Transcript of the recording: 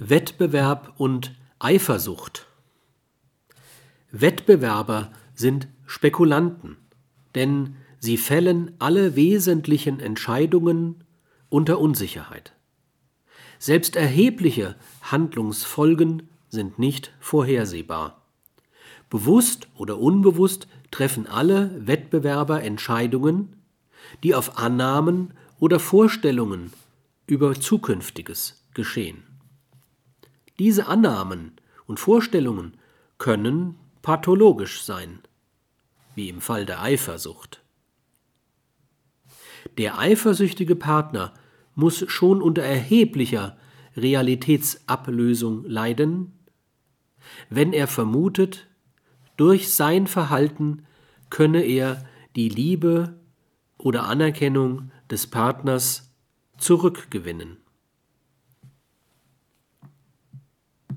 Wettbewerb und Eifersucht. Wettbewerber sind Spekulanten, denn sie fällen alle wesentlichen Entscheidungen unter Unsicherheit. Selbst erhebliche Handlungsfolgen sind nicht vorhersehbar. Bewusst oder unbewusst treffen alle Wettbewerber Entscheidungen, die auf Annahmen oder Vorstellungen über Zukünftiges geschehen. Diese Annahmen und Vorstellungen können pathologisch sein, wie im Fall der Eifersucht. Der eifersüchtige Partner muss schon unter erheblicher Realitätsablösung leiden, wenn er vermutet, durch sein Verhalten könne er die Liebe oder Anerkennung des Partners zurückgewinnen.